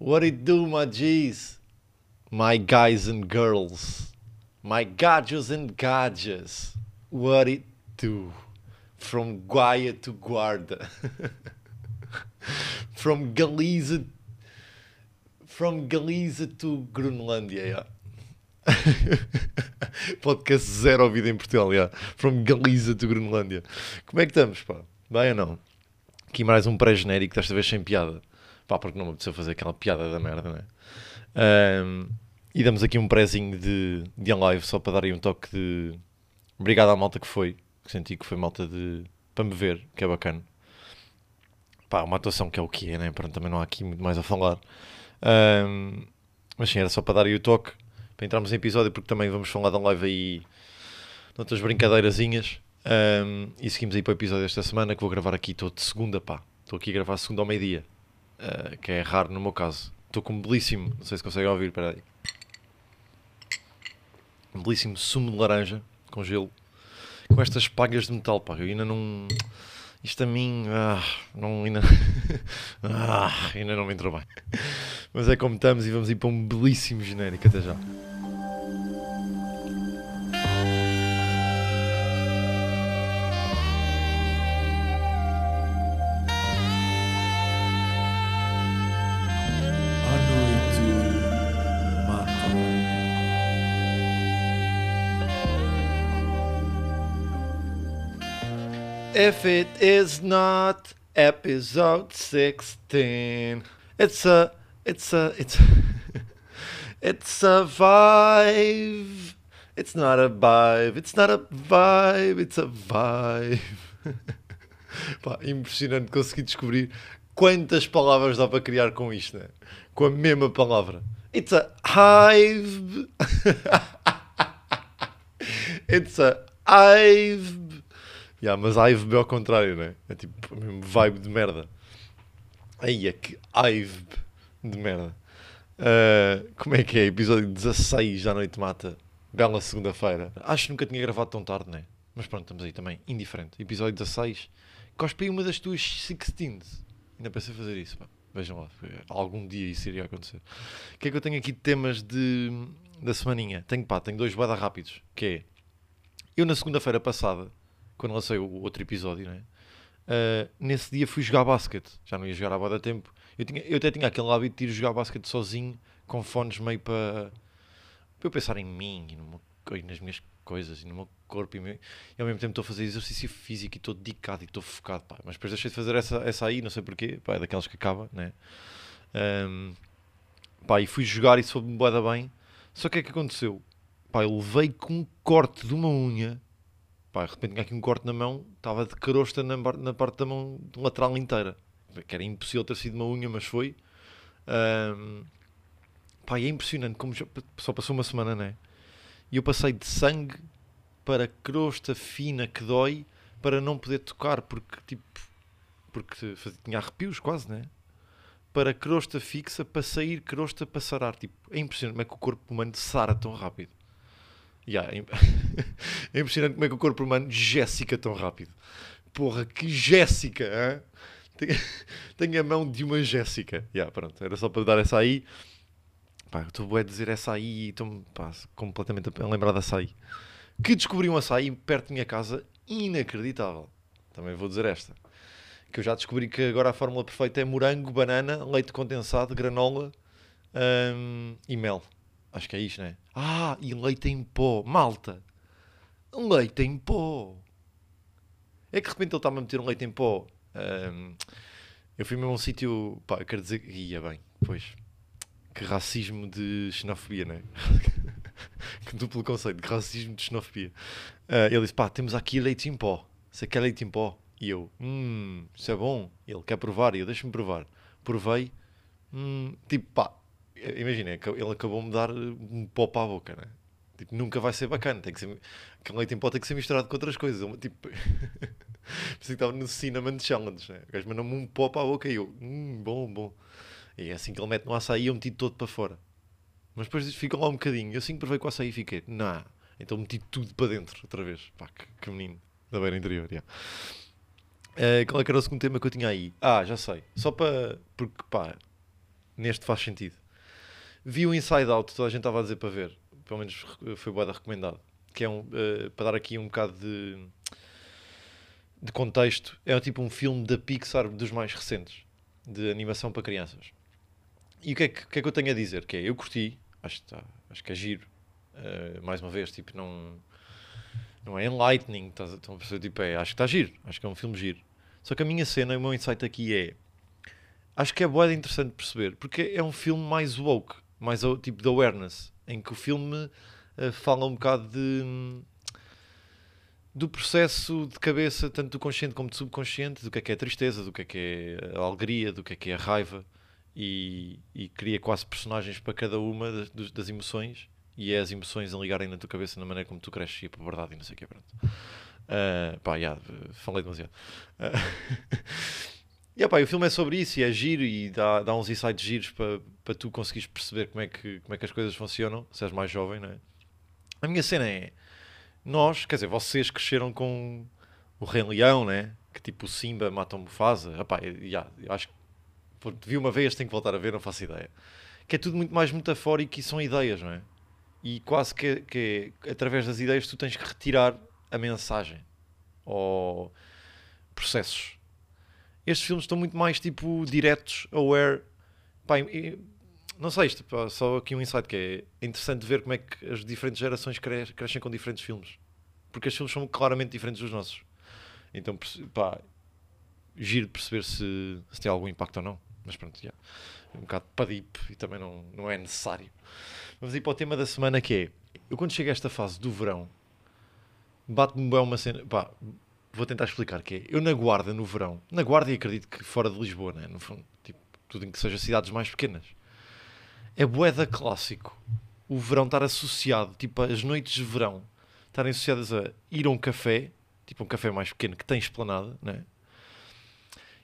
What it do, my G's? My guys and girls. My gadgets and gadgets. What it do? From Guaia to Guarda. from Galiza. From Galiza to Grunlândia, yeah. Podcast zero ouvido em Portugal, yeah. From Galiza to Grunlândia. Como é que estamos, pá? Bem ou não? Aqui mais um pré-genérico, desta vez sem piada. Pá, porque não me apeteceu fazer aquela piada da merda, não é? Ahm, e damos aqui um prézinho de, de live só para dar aí um toque de. Obrigado à malta que foi, que senti que foi malta de. para me ver, que é bacana. Pá, uma atuação que é o que é, né? Pronto, também não há aqui muito mais a falar. Ahm, mas sim, era só para dar aí o toque, para entrarmos em episódio, porque também vamos falar da live aí. noutras brincadeirazinhas. Ahm, e seguimos aí para o episódio desta semana, que vou gravar aqui, estou de segunda, pá. Estou aqui a gravar segunda ao meio-dia, ah, que é raro no meu caso. Estou com um belíssimo, não sei se conseguem ouvir, espera aí. Um belíssimo sumo de laranja com gelo, com estas pagas de metal, pá. Eu ainda não. Isto a mim. Ah, não, ainda... ah, ainda não me entrou bem. Mas é como estamos e vamos ir para um belíssimo genérico. Até já. If it is not episode 16, it's a, it's a, it's, it's a vibe. It's not a vibe, it's not a vibe, it's a vibe. Pá, impressionante conseguir descobrir quantas palavras dá para criar com isto, né? Com a mesma palavra. It's a hive. It's a hive. Yeah, mas hive é ao contrário, né? É tipo mesmo vibe de merda. Aí é que hive de merda. Ah, como é que é? Episódio 16 da Noite Mata. Bela segunda-feira. Acho que nunca tinha gravado tão tarde, né? Mas pronto, estamos aí também. Indiferente. Episódio 16. Cospe aí uma das tuas 16. Ainda pensei fazer isso, pá. Vejam lá. Algum dia isso iria acontecer. O que é que eu tenho aqui de temas de, da semaninha? Tenho, pá, tenho dois bada rápidos. Que é... Eu na segunda-feira passada, quando lancei o outro episódio, né? Ah, nesse dia fui jogar basquete. Já não ia jogar há da tempo. Eu, tinha, eu até tinha aquele hábito de ir jogar basquete sozinho, com fones meio para, eu pensar em mim e, meu- e nas minhas coisas e no meu corpo. E, me- e ao mesmo tempo estou a fazer exercício físico e estou dedicado e estou focado. Pá. Mas depois deixei de fazer essa, essa aí, não sei porquê. Pá, é daquelas que acaba, né? Ahm, pá, e fui jogar e soube-me bem. Só que é que aconteceu? Pá, eu levei com um corte de uma unha. Pá, de repente tinha aqui um corte na mão, estava de carosta na, na parte da mão lateral inteira. Que era impossível ter sido uma unha, mas foi. Ahm, pá, é impressionante como já- só passou uma semana, né? E eu passei de sangue para crosta fina que dói para não poder tocar, porque tipo. Porque tinha arrepios quase, né? Para crosta fixa, para sair crosta para sarar. Tipo, é impressionante como é que o corpo humano sara tão rápido. Yeah, é é impressionante como é que o corpo humano Jéssica tão rápido. Porra, que Jéssica! hã? Tenho, a mão de uma Jéssica. Yeah, pronto, era só para dar essa aí. Estou a dizer essa aí e estou-me completamente a lembrar da açaí. Que descobri um açaí perto da minha casa inacreditável. Também vou dizer esta. Que eu já descobri que agora a fórmula perfeita é morango, banana, leite condensado, granola hum, e mel. Acho que é isto, não é? Ah, e leite em pó. Malta! Leite em pó! É que de repente ele está-me a meter um leite em pó. Hum, eu fui mesmo a um sítio. Pá, eu quero dizer. Ia bem, pois. Que racismo de xenofobia, não é? que duplo conceito, que racismo de xenofobia. Ah, ele disse: pá, temos aqui leite em pó. Você quer leite em pó? E eu: hum, isso é bom. Ele quer provar. E eu: deixa-me provar. Provei. Hum, tipo, pá, imagina, ele acabou-me de dar um pó para a boca, né? Tipo, nunca vai ser bacana. Tem que ser, aquele leite em pó tem que ser misturado com outras coisas. Ele, Tipo, pensei que estava no Cinnamon Challenge, né? O gajo mandou-me um para a boca e eu, hum, bom, bom. E é assim que ele mete no açaí, eu meti todo para fora. Mas depois ficou lá um bocadinho. Eu assim que provei com o açaí fiquei, nah. Então meti tudo para dentro outra vez. Pá, que, que menino da beira interior, yeah. Eh, qual é que era o segundo tema que eu tinha aí? Ah, já sei. Só para. Porque, pá, neste faz sentido. Vi o Inside Out, toda a gente estava a dizer para ver, pelo menos foi boa recomendado, que é um, eh, para dar aqui um bocado de, de contexto, é tipo um filme da Pixar dos mais recentes, de animação para crianças. E o que é que, que, é que eu tenho a dizer? Que é, eu curti, acho, que tá- acho que é giro, eh, mais uma vez, tipo, não, não é enlightening, estás a perceber? Tipo, é, acho que está giro, acho que é um filme giro. Só que a minha cena, o meu insight aqui é, acho que é boa interessante perceber, porque é um filme mais woke, mais tipo de awareness, em que o filme eh, fala um bocado de do processo de cabeça, tanto do consciente como do subconsciente, do que é que é a tristeza, do que é que é a alegria, do que é que é a raiva, e, e cria quase personagens para cada uma das, das emoções, e é as emoções a ligarem na tua cabeça na maneira como tu cresces e a verdade e não sei o que, pronto. Ah, pá, já, falei demasiado. Ah, e, e o filme é sobre isso e é giro e dá, dá uns insights giros para, para tu conseguires perceber como é, que, como é que as coisas funcionam, se és mais jovem, não é? A minha cena é, nós, quer dizer, vocês cresceram com o Rei Leão, né? Que tipo o Simba mata o Mufasa. Já, acho que vi uma vez, tenho que voltar a ver, não faço ideia. Que é tudo muito mais metafórico e são ideias, não é? E quase que, que é, através das ideias tu tens que retirar a mensagem ou processos. Estes filmes estão muito mais tipo diretos, aware. Pá, e- não sei, isto, pá, só aqui um insight que é interessante ver como é que as diferentes gerações cres- crescem com diferentes filmes. Porque os filmes são claramente diferentes dos nossos. Então, pá, giro perceber se, se tem algum impacto ou não. Mas pronto, já. Um bocado padip e também não, não é necessário. Vamos ir para o tema da semana que é, eu quando chego a esta fase do verão, bate-me bem uma cena, pá, vou tentar explicar que é, eu na guarda no verão, na guarda e acredito que fora de Lisboa, né? no fundo, tipo, tudo em que seja cidades mais pequenas, é boeda clássico o verão estar associado, tipo, as noites de verão estarem associadas a ir a um café, tipo um café mais pequeno que tem esplanada, né?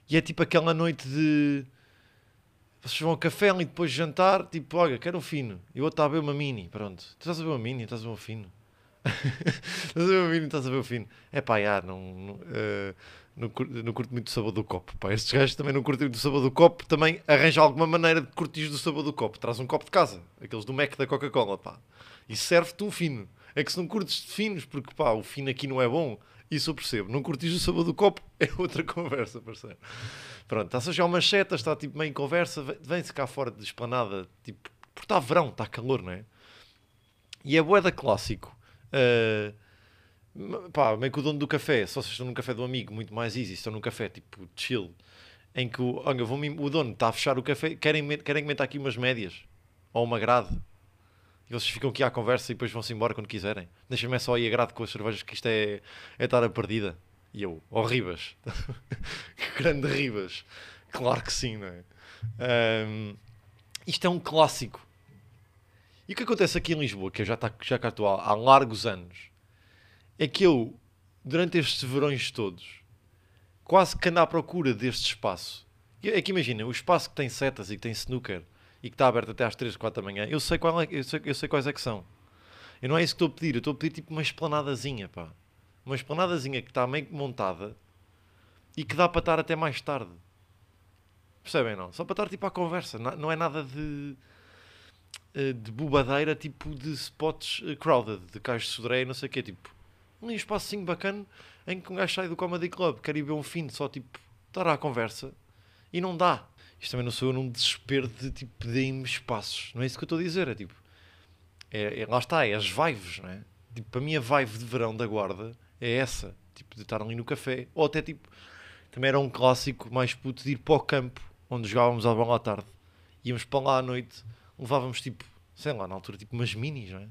E é tipo aquela noite de vocês vão ao café e depois jantar, tipo, olha, quero um fino. E o outro está a ver uma mini, pronto. Tu estás a ver uma mini, estás a ver um fino. estás a ver uma mini, estás a ver um fino. É pá, já, não, não, eh, não, cur- não curto muito o sabor do copo. Pá, estes gajos também não curtem muito o sabor do copo, também arranja alguma maneira de curtir do sabor do copo. Traz um copo de casa, aqueles do Mac da Coca-Cola, pá. E serve-te um fino. É que se não curtes de finos, porque pá, o fino aqui não é bom, isso eu percebo. Não curtis o sabor do copo, é outra conversa, parceiro. Pronto, está-se jogar umas setas, está tipo meio em conversa, vem- vem-se cá fora de esplanada, tipo, porque está verão, está calor, não é? E é boeda clássico. Ah, pá, meio que o dono do café, só se estão num café do amigo, muito mais easy, estão num café tipo chill, em que o, olha, vou o dono está a fechar o café, querem, querem comentar aqui umas médias, ou uma grade. E vocês ficam aqui à conversa e depois vão-se embora quando quiserem. Deixem-me é só aí a grade com as cervejas, que isto é, é estar a perdida. E eu, ó Ribas. que grande Ribas. Claro que sim, não é? Ahm, isto é um clássico. E o que acontece aqui em Lisboa, que eu já, tá, já cá estou há, há largos anos, é que eu, durante estes verões todos, quase que ando à procura deste espaço. É que imagina, o espaço que tem setas e que tem snooker e que está aberto até às 3, 4 da manhã, eu sei, qual é, eu, sei, eu sei quais é que são. E não é isso que estou a pedir, eu estou a pedir tipo uma esplanadazinha, pá. Uma esplanadazinha que está meio montada e que dá para estar até mais tarde. Percebem, não? Só para estar tipo à conversa, na- não é nada de de bobadeira, tipo de spots eh, crowded, de cais de sodré não sei o quê, tipo um espacinho bacana em que um gajo sai do Comedy Club, quer ir ver um fim, só tipo estar à conversa e não dá. Isto também não sou eu num desespero de tipo deem-me espaços, não é isso que eu estou a dizer, é tipo é, é- lá está, é as vibes, não é? Tipo, a minha vibe de verão da guarda é essa, tipo de estar ali no café, ou até tipo também era um clássico mais puto de ir para o campo onde jogávamos à bola à tarde, íamos para lá à noite, levávamos tipo, sei lá, na altura tipo umas minis, não é?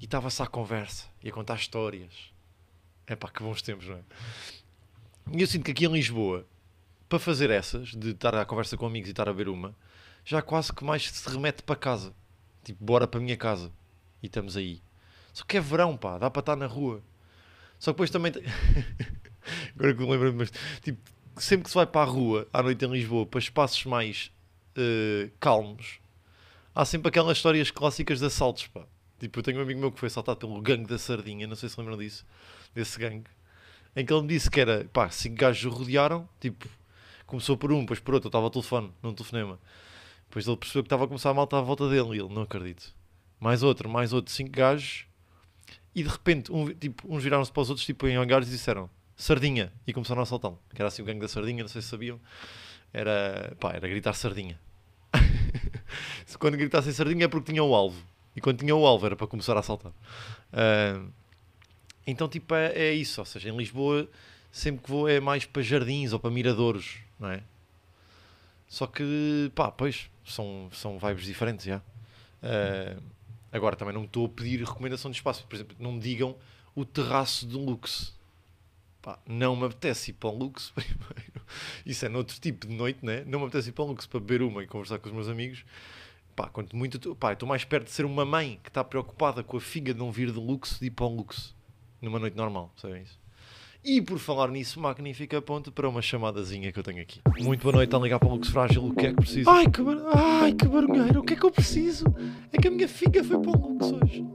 E estava-se à conversa e a contar histórias. É pá, que bons tempos, não é? E eu sinto que aqui em Lisboa, para fazer essas, de estar à conversa com amigos e estar a ver uma, já quase que mais se remete para casa. Tipo, bora para a minha casa. E estamos aí. Só que é verão, pá, dá para estar na rua. Só que depois também. Agora que eu lembro mas tipo, sempre que se vai para a rua à noite em Lisboa, para espaços mais eh, calmos, há sempre aquelas histórias clássicas de assaltos, pá. Tipo, eu tenho um amigo meu que foi assaltado pelo gangue da Sardinha, não sei se lembram disso, desse gangue, em que ele me disse que era, pá, cinco gajos o rodearam, tipo, começou por um, depois por outro, eu estava ao telefone, num telefonema, Depois ele percebeu que estava a começar a malta à volta dele e ele, não acredito. Mais outro, mais outro, cinco gajos. E de repente, um, tipo, uns viraram-se para os outros, tipo, em hangares e disseram Sardinha. E começaram a assaltá-lo. Que era assim o gangue da Sardinha, não sei se sabiam. Era, pá, era gritar Sardinha. Se quando gritassem Sardinha é porque tinham o alvo. E quando tinham o alvo era para começar a assaltar. Ah, então, tipo, é, é isso. Ou seja, em Lisboa, sempre que vou é mais para jardins ou para miradouros, não é? Só que, pá, pois, são, são vibes diferentes, já. Ah, agora, também não estou a pedir recomendação de espaço. Por exemplo, não me digam o terraço do Lux. Pá, não me apetece ir para o Lux primeiro. Isso é noutro tipo de noite, né? Não me apetece ir para o Lux para beber uma e conversar com os meus amigos. Pá, quanto muito, pá, estou mais perto de ser uma mãe que está preocupada com a figa de não vir de Lux de ir para o Lux numa noite normal, sabem isso? E por falar nisso, magnífica ponto para uma chamadazinha que eu tenho aqui. Muito boa noite, a ligar para o Lux Frágil, o que é que preciso? Ai que, bar... Ai, que barulheiro, o que é que eu preciso? É que a minha figa foi para o Lux hoje.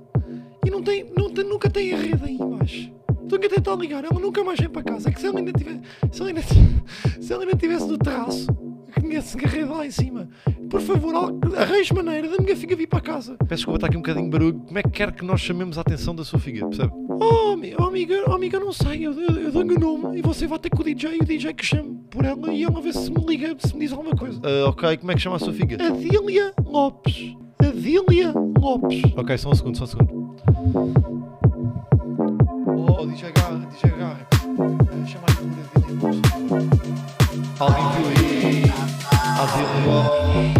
E não tem, não tem, nunca tem a rede aí embaixo. Estou a tentar ligar, ela nunca mais vem para casa. É que se ela ainda tivesse, se ela ainda, se ela ainda tivesse no terraço, que tinha esse rede lá em cima, por favor, arranje maneira da minha filha vir para casa. Peço desculpa, está aqui um bocadinho de barulho. Como é que quer que nós chamemos a atenção da sua filha, percebe? Oh, oh, amiga, oh, amiga, não sei, eu, eu, eu dou-lhe o nome e você vai ter com o DJ e o DJ que chame por ela e ela vê se me liga, se me diz alguma coisa. Ah, ok, como é que chama a sua filha? Adília Lopes. Adília Lopes. Ok, só um segundo, só um segundo. Oh, DJ Garra, DJ Garra. Chama aí por Adília Lopes. Alguém viu aí? Adília Lopes.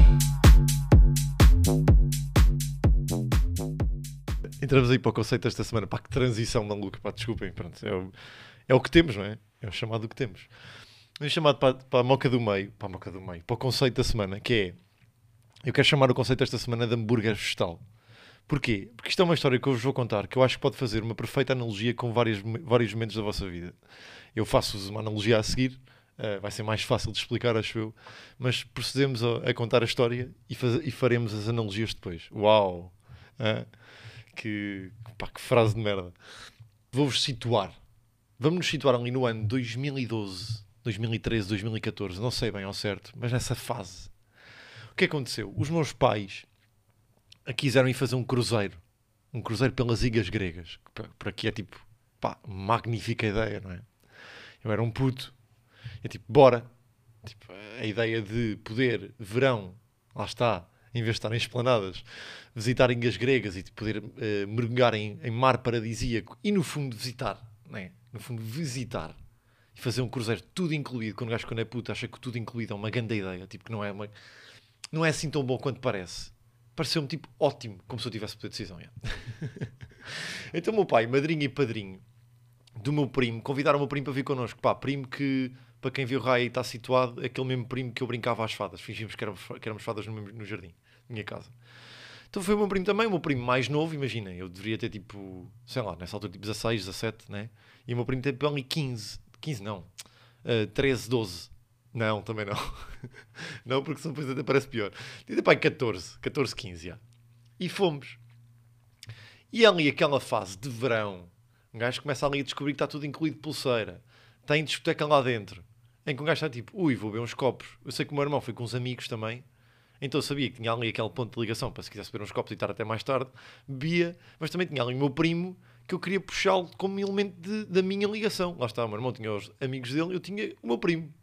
Entramos aí para o conceito desta semana. Pá, que transição maluca. Pá, desculpem. Pronto, é, o, é o que temos, não é? É o chamado que temos. Vamos chamado para, para a moca do meio. Para a moca do meio. Para o conceito da semana, que é... Eu quero chamar o conceito desta semana de hambúrguer vegetal. Porquê? Porque isto é uma história que eu vos vou contar que eu acho que pode fazer uma perfeita analogia com vários, vários momentos da vossa vida. Eu faço-vos uma analogia a seguir, eh, vai ser mais fácil de explicar, acho eu, mas procedemos a, a contar a história e, faz- e faremos as analogias depois. Uau! Ah, que, pá, que frase de merda. Vou-vos situar. Vamos nos situar ali no ano 2012, 2013, 2014, não sei bem ao certo, mas nessa fase. O que aconteceu? Os meus pais quiseram ir fazer um cruzeiro. Um cruzeiro pelas ilhas gregas. que por aqui é tipo, pá, magnífica ideia, não é? Eu era um puto. É tipo, bora. Tipo, a ideia de poder, verão, lá está, em vez de estar em esplanadas, visitar ilhas gregas e de poder eh, mergulhar em, em mar paradisíaco e no fundo visitar, não é? No fundo, visitar e fazer um cruzeiro tudo incluído. Quando o gajo, quando é puto, acha que tudo incluído é uma grande ideia. Tipo, que não é, uma, não é assim tão bom quanto parece. Pareceu-me tipo ótimo, como se eu tivesse poder de decisão. então, meu pai, madrinha e padrinho do meu primo, convidaram o meu primo para vir connosco. Pá, primo que, para quem viu o raio está situado, aquele mesmo primo que eu brincava às fadas. Fingimos que éramos, que éramos fadas no, mesmo- no jardim, minha casa. Então foi o meu primo também, o meu primo mais novo, imaginem, eu deveria ter tipo, sei lá, nessa altura tipo 16, 17, né? E o meu primo tem ali 15, 15 não, uh, 13, 12. Não, também não. não, porque são depois até parece pior. Tinha pai 14, 14, 15, já. E fomos. E ali aquela fase de verão, um gajo começa ali a descobrir que está tudo incluído pulseira. Tem discoteca lá dentro. Em que um gajo está tipo, ui, vou beber uns copos. Eu sei que o meu irmão foi com uns amigos também. Então eu sabia que tinha ali aquele ponto de ligação para se quisesse beber uns copos e estar até mais tarde, bebia, mas também tinha ali o meu primo que eu queria puxá-lo como elemento de- da minha ligação. Lá está, o meu irmão tinha os amigos dele, eu tinha o meu primo.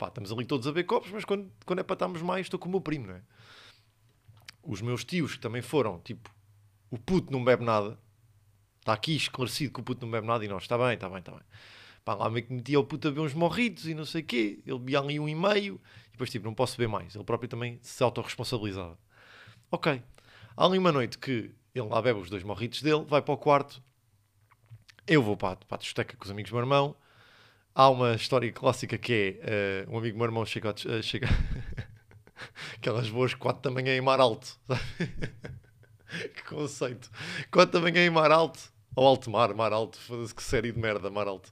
Pá, estamos ali todos a beber copos, mas quando, quando é para estarmos mais, estou com o meu primo, não é? Os meus tios que também foram, tipo, o puto não bebe nada, está aqui esclarecido que o puto não bebe nada e nós, está bem, está bem, está bem. Pá, lá meio que metia o puto a beber uns morritos e não sei o quê, ele bebia ali um e meio, e depois tipo, não posso beber mais. Ele próprio também se autorresponsabilizava. Ok. Há ali uma noite que ele lá bebe os dois morritos dele, vai para o quarto, eu vou para, para a discoteca com os amigos do meu irmão. Há uma história clássica que é, eh, um amigo meu irmão chega, eh, chega aquelas boas quatro da manhã em mar alto, que conceito. Quatro da manhã em mar alto, ou alto mar, mar alto, foda-se que série de merda, mar alto.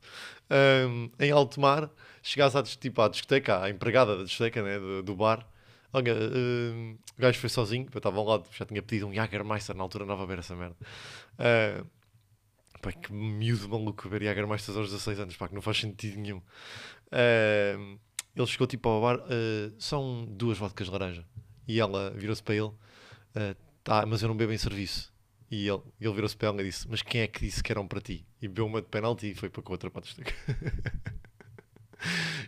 Ahm, em alto mar, chegares à, tipo, à discoteca, à empregada da discoteca, né, do, do bar, olha, ahm, o gajo foi sozinho, eu estava ao lado, já tinha pedido um Jagermeister, na altura não a ver essa merda. Ah, pá, que miúdo maluco ver Jagermeister aos 16 anos, pá, que não faz sentido nenhum. Ah, ele chegou tipo ao bar, ah, são duas vodkas de laranja. E ela virou-se para ele, ah, tá, mas eu não bebo em serviço. E ele, ele virou-se para ela e disse: Mas quem é que disse que eram para ti? E bebeu uma de penalti e foi para com a outra para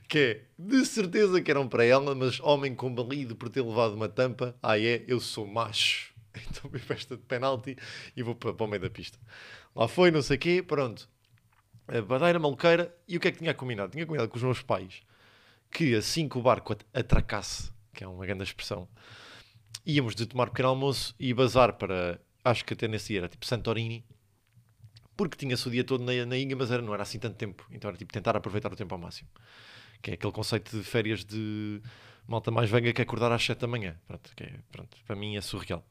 que é, de certeza que eram para ela, mas homem combalido por ter levado uma tampa, ah é, eu sou macho. Então bebo esta de penalti e vou para, para o meio da pista. Lá foi, não sei o quê, pronto. A badeira maluqueira. E o que é que tinha combinado? Tinha combinado com os meus pais que assim que o barco at- atracasse, que é uma grande expressão, íamos de tomar pequeno almoço e bazar para, acho que até nesse dia era tipo Santorini, porque tinha-se o dia todo na, na ilha, mas era, não era assim tanto tempo. Então era tipo tentar aproveitar o tempo ao máximo. Que é aquele conceito de férias de malta mais venga que acordar às 7 da manhã. Pronto, pronto, para mim é surreal.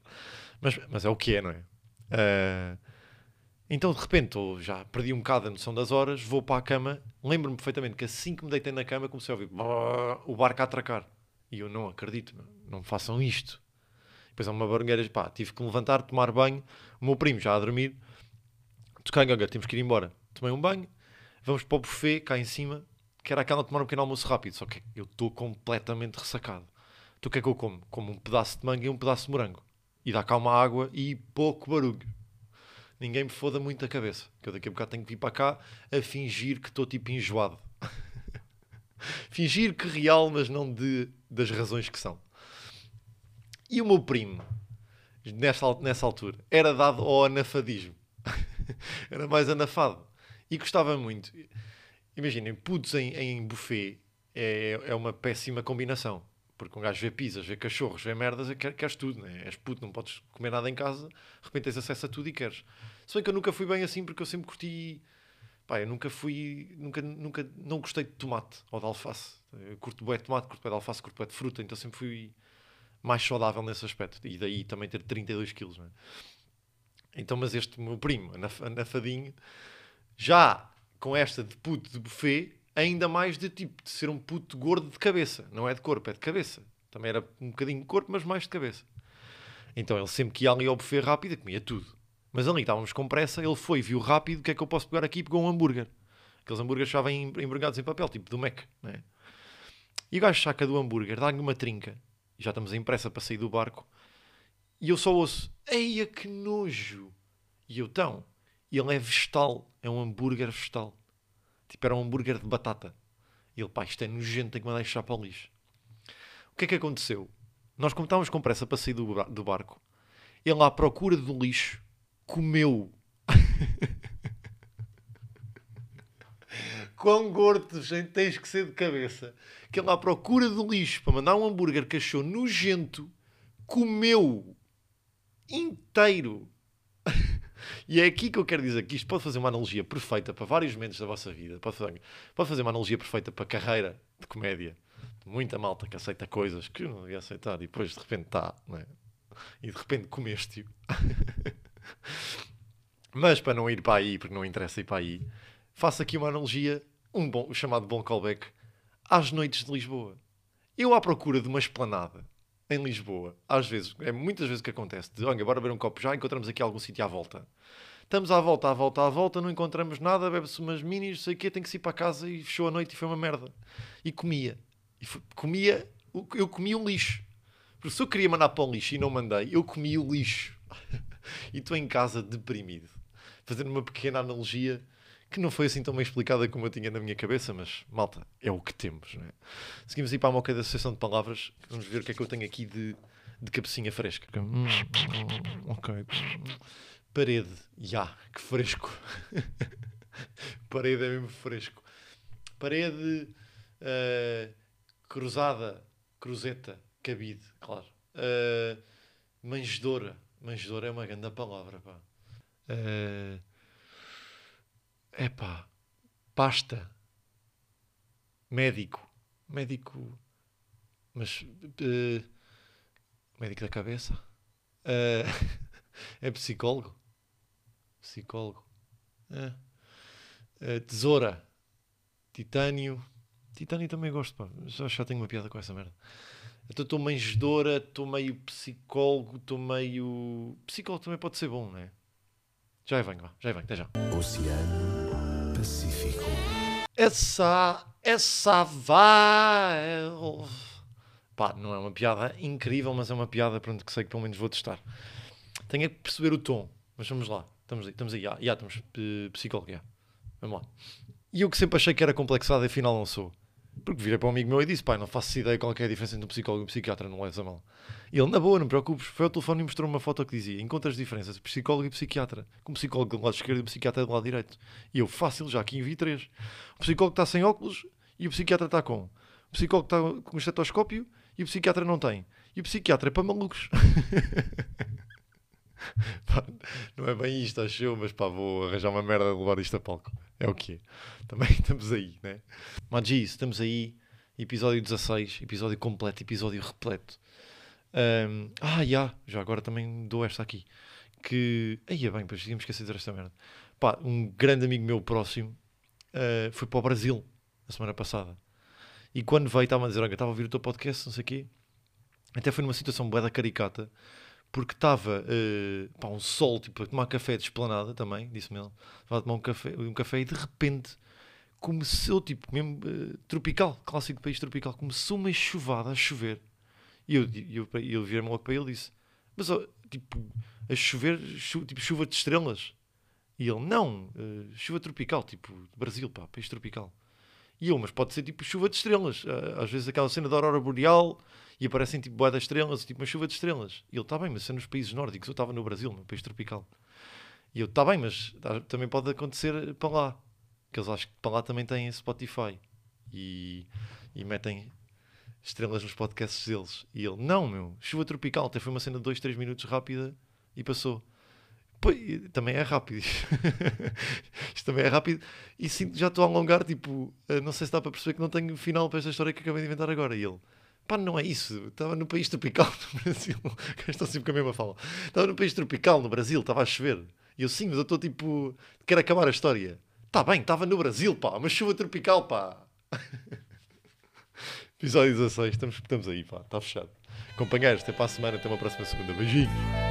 Mas, mas é o que é, não é? Ah, então, de repente, eu já perdi um bocado a noção das horas, vou para a cama, lembro-me perfeitamente que assim que me deitei na cama comecei a ouvir o barco a atracar. E eu não acredito, não façam isto. Depois há uma barulheira, pá, tive que me levantar, tomar banho, o meu primo já a dormir, tocar ganga, temos que ir embora. Tomei um banho, vamos para o buffet, cá em cima, que era aquela de tomar um pequeno almoço rápido, só que eu estou completamente ressacado. Então o que é que eu como? Como um pedaço de manga e um pedaço de morango. E dá cá uma água e pouco barulho ninguém me foda muito a cabeça. Que eu daqui a bocado tenho que vir para cá a fingir que estou tipo enjoado. fingir que real, mas não de, das razões que são. E o meu primo, nessa, nessa altura, era dado ao anafadismo. era mais anafado. E gostava muito. Imaginem, putos em, em buffet é, é uma péssima combinação. Porque um gajo vê pizzas, vê cachorros, vê merdas, e quer, queres tudo, né? És puto, não podes comer nada em casa, de repente tens acesso a tudo e queres. Se bem que eu nunca fui bem assim, porque eu sempre curti. Pá, eu nunca fui. Nunca, nunca, não gostei de tomate ou de alface. Eu curto bué de tomate, curto bué de alface, curto bué de fruta, então sempre fui mais saudável nesse aspecto. E daí também ter 32 quilos, né? Então, mas este meu primo, anaf- anafadinho, já com esta de puto de buffet, ainda mais de tipo de ser um puto gordo de cabeça. Não é de corpo, é de cabeça. Também era um bocadinho de corpo, mas mais de cabeça. Então ele sempre que ia ali ao buffet rápido, comia tudo. Mas ali estávamos com pressa, ele foi, viu rápido, o que é que eu posso pegar aqui? Pegou um hambúrguer. Aqueles hambúrgueres já vêm embrulhados em papel, tipo do Mac, né? E o gajo saca do hambúrguer, dá-lhe uma trinca. E já estamos em pressa para sair do barco. E eu só ouço, eia que nojo. E eu, então, ele é vegetal, é um hambúrguer vegetal. Tipo, era um hambúrguer de batata. E ele, pá, isto é nojento, tem que mandar deixar para o lixo. O que é que aconteceu? Nós, como estávamos com pressa para sair do, do barco, ele, à procura do lixo, comeu. Quão gordo, gente, tens que ser de cabeça. Que ele, à procura do lixo, para mandar um hambúrguer que achou nojento, comeu inteiro. E é aqui que eu quero dizer que isto pode fazer uma analogia perfeita para vários momentos da vossa vida. Pode fazer, pode fazer uma analogia perfeita para a carreira de comédia. Muita malta que aceita coisas que não devia aceitar e depois de repente está, é? E de repente comeste-o. Mas para não ir para aí, porque não interessa ir para aí, faço aqui uma analogia, um bom, o chamado bom callback, às noites de Lisboa. Eu à procura de uma esplanada em Lisboa, às vezes, é muitas vezes que acontece, de olha, bora beber um copo já, encontramos aqui algum sítio à volta. Estamos à volta, à volta, à volta, não encontramos nada, bebe-se umas minis, sei o quê, tem que ir para casa e fechou a noite e foi uma merda. E comia. E foi- comia, eu comia o lixo. Porque se eu queria mandar para o lixo e não mandei, eu comi o lixo. e estou em casa deprimido. Fazendo uma pequena analogia que não foi assim tão bem explicada como eu tinha na minha cabeça, mas malta, é o que temos. Não é? Seguimos aí para a moca da Associação de Palavras. Vamos ver o que é que eu tenho aqui de, de cabecinha fresca. Hum, hum, ok. Parede. Ya, que fresco. Parede é mesmo fresco. Parede eh, cruzada, cruzeta, cabide, claro. Eh, manjedora. Manjedora é uma grande palavra, pá. Eh, epá. Pasta. Médico. Médico. Mas. eh, médico da cabeça? Eh, é psicólogo? Psicólogo. Eh, tesoura. Titânio. Titânio também gosto, pá. Já, já tenho uma piada com essa merda. Então estou manjedora, estou meio psicólogo, estou meio. Psicólogo também pode ser bom, não é? Já venho, vá. Já venho, até já. Oceano Pacífico. Essa. Essa vai. Pá, não é uma piada incrível, mas é uma piada pronto, que sei que pelo menos vou testar. Tenho é que perceber o tom, mas vamos lá. Estamos aí, estamos aí. Já, já estamos psicólogo, já. Vamos lá. E eu que sempre achei que era complexado, afinal não sou. Porque virei para um amigo meu e disse: pai, não faço ideia qual é a diferença entre um psicólogo e um psiquiatra, não leves a mal. E ele, na boa, não me preocupes, foi ao telefone e mostrou uma foto que dizia: encontras diferenças psicólogo e psiquiatra. Com um psicólogo do lado esquerdo e um psiquiatra do lado direito. E eu, fácil, já aqui vi três. O psicólogo está sem óculos e o psiquiatra está com. O psicólogo está com um estetoscópio e o psiquiatra não tem. E o psiquiatra é para malucos. Não é bem isto, acho eu, mas pá, vou arranjar uma merda de levar isto a palco. É o que Também estamos aí, né? Magi, estamos aí. Episódio 16, episódio completo, episódio repleto. Um, ah, já, já agora também dou esta aqui. Que. Aí é bem, pois de dizer esta merda. Pá, um grande amigo meu próximo uh, foi para o Brasil a semana passada. E quando veio, estava a dizer: Olha, estava a ouvir o teu podcast, não sei o quê. Até foi numa situação boa da caricata porque estava uh, um sol, tipo, a tomar café de esplanada também, disse-me ele, estava a tomar um café, um café e de repente começou, tipo, mesmo uh, tropical, clássico país tropical, começou uma chuvada a chover. E eu, eu, eu, eu virei-me logo para ele e disse, mas, oh, tipo, a chover, chu, tipo, chuva de estrelas. E ele, não, uh, chuva tropical, tipo, Brasil, pá, país tropical. E eu, mas pode ser tipo chuva de estrelas. Às vezes aquela cena da aurora boreal e aparecem tipo boia das estrelas, tipo uma chuva de estrelas. E ele, está bem, mas é nos países nórdicos. Eu estava no Brasil, no país tropical. E eu, está bem, mas também pode acontecer para lá. Que eles acham que para lá também têm Spotify. E, e metem estrelas nos podcasts deles. E ele, não, meu, chuva tropical. Até foi uma cena de 2, 3 minutos rápida e passou. Também é rápido. Isto também é rápido. E sim, já estou a alongar, tipo, eh, não sei se dá para perceber que não tenho final para esta história que acabei de inventar agora. E ele, pá, não é isso. Estava no país tropical no Brasil. Estou sempre com a mesma fala. Estava no país tropical no Brasil, estava a chover. E eu, sim, mas eu estou tipo, quero acabar a história. Está bem, estava no Brasil, pá, uma chuva tropical, pá. Episódio 16, estamos, estamos aí, pá, está fechado. Companheiros, até para a semana, até uma próxima segunda. Beijinhos.